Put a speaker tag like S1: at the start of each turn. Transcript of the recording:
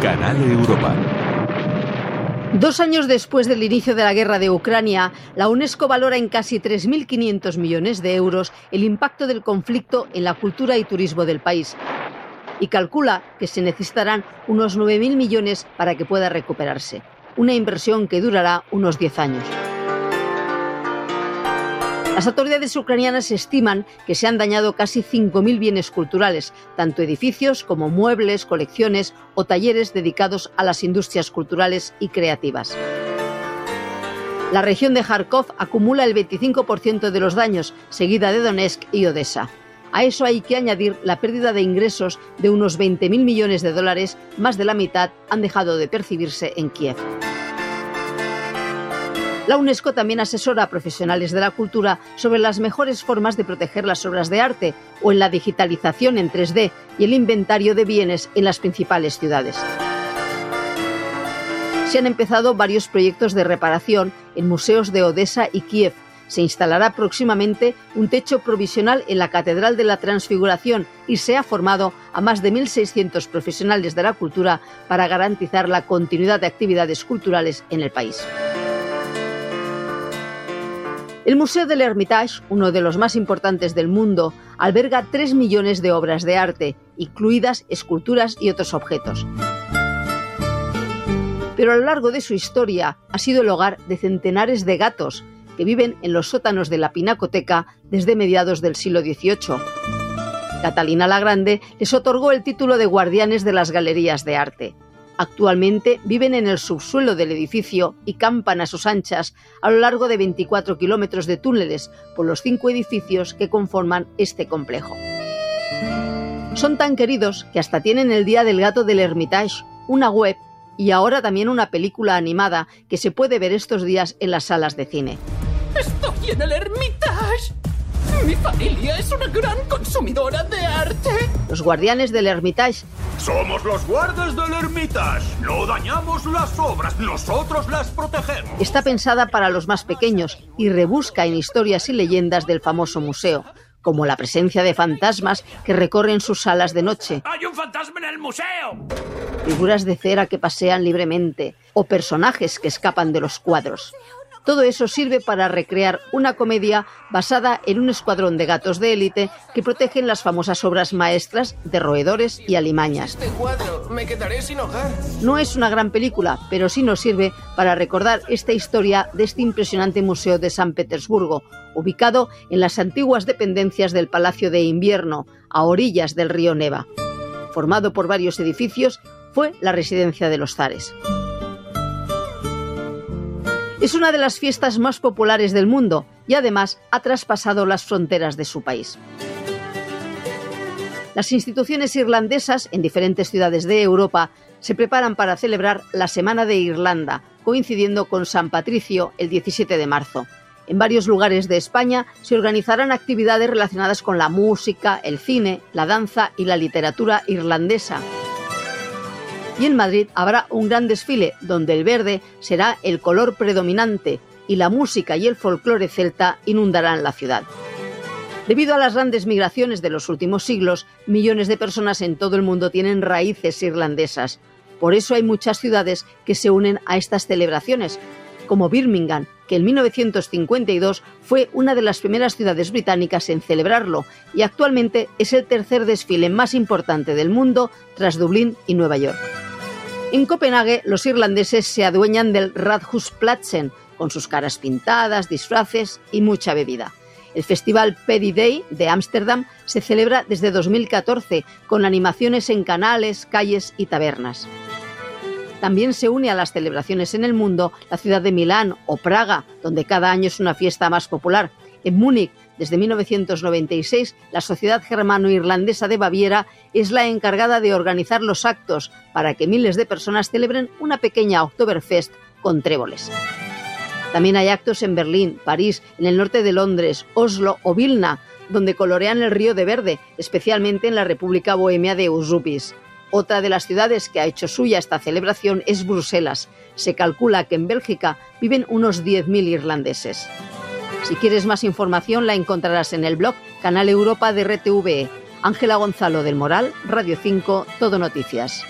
S1: Canal Europa.
S2: Dos años después del inicio de la guerra de Ucrania, la UNESCO valora en casi 3.500 millones de euros el impacto del conflicto en la cultura y turismo del país y calcula que se necesitarán unos 9.000 millones para que pueda recuperarse, una inversión que durará unos 10 años. Las autoridades ucranianas estiman que se han dañado casi 5.000 bienes culturales, tanto edificios como muebles, colecciones o talleres dedicados a las industrias culturales y creativas. La región de Kharkov acumula el 25% de los daños, seguida de Donetsk y Odessa. A eso hay que añadir la pérdida de ingresos de unos 20.000 millones de dólares, más de la mitad han dejado de percibirse en Kiev. La UNESCO también asesora a profesionales de la cultura sobre las mejores formas de proteger las obras de arte o en la digitalización en 3D y el inventario de bienes en las principales ciudades. Se han empezado varios proyectos de reparación en museos de Odessa y Kiev. Se instalará próximamente un techo provisional en la Catedral de la Transfiguración y se ha formado a más de 1.600 profesionales de la cultura para garantizar la continuidad de actividades culturales en el país. El Museo del Hermitage, uno de los más importantes del mundo, alberga 3 millones de obras de arte, incluidas esculturas y otros objetos. Pero a lo largo de su historia ha sido el hogar de centenares de gatos que viven en los sótanos de la Pinacoteca desde mediados del siglo XVIII. Catalina la Grande les otorgó el título de guardianes de las galerías de arte. Actualmente viven en el subsuelo del edificio y campan a sus anchas a lo largo de 24 kilómetros de túneles por los cinco edificios que conforman este complejo. Son tan queridos que hasta tienen el Día del Gato del Hermitage, una web y ahora también una película animada que se puede ver estos días en las salas de cine.
S3: Estoy en el Hermitage. Mi familia es una gran consumidora de arte.
S2: Los guardianes del Hermitage
S4: Somos los guardas del Hermitage. No dañamos las obras, nosotros las protegemos.
S2: está pensada para los más pequeños y rebusca en historias y leyendas del famoso museo, como la presencia de fantasmas que recorren sus salas de noche,
S4: ¡Hay un fantasma en el museo!
S2: figuras de cera que pasean libremente o personajes que escapan de los cuadros. Todo eso sirve para recrear una comedia basada en un escuadrón de gatos de élite que protegen las famosas obras maestras de roedores y alimañas.
S3: Este cuadro, me quedaré sin hogar.
S2: No es una gran película, pero sí nos sirve para recordar esta historia de este impresionante museo de San Petersburgo, ubicado en las antiguas dependencias del Palacio de Invierno, a orillas del río Neva. Formado por varios edificios, fue la residencia de los zares. Es una de las fiestas más populares del mundo y además ha traspasado las fronteras de su país. Las instituciones irlandesas en diferentes ciudades de Europa se preparan para celebrar la Semana de Irlanda, coincidiendo con San Patricio el 17 de marzo. En varios lugares de España se organizarán actividades relacionadas con la música, el cine, la danza y la literatura irlandesa. Y en Madrid habrá un gran desfile donde el verde será el color predominante y la música y el folclore celta inundarán la ciudad. Debido a las grandes migraciones de los últimos siglos, millones de personas en todo el mundo tienen raíces irlandesas. Por eso hay muchas ciudades que se unen a estas celebraciones, como Birmingham, que en 1952 fue una de las primeras ciudades británicas en celebrarlo y actualmente es el tercer desfile más importante del mundo tras Dublín y Nueva York. En Copenhague, los irlandeses se adueñan del Radhusplatsen, con sus caras pintadas, disfraces y mucha bebida. El festival Paddy Day de Ámsterdam se celebra desde 2014 con animaciones en canales, calles y tabernas. También se une a las celebraciones en el mundo la ciudad de Milán o Praga, donde cada año es una fiesta más popular. En Múnich, desde 1996, la Sociedad Germano-Irlandesa de Baviera es la encargada de organizar los actos para que miles de personas celebren una pequeña Oktoberfest con tréboles. También hay actos en Berlín, París, en el norte de Londres, Oslo o Vilna, donde colorean el río de verde, especialmente en la República Bohemia de Usupis. Otra de las ciudades que ha hecho suya esta celebración es Bruselas. Se calcula que en Bélgica viven unos 10.000 irlandeses. Si quieres más información la encontrarás en el blog Canal Europa de RTVE. Ángela Gonzalo del Moral, Radio 5, Todo Noticias.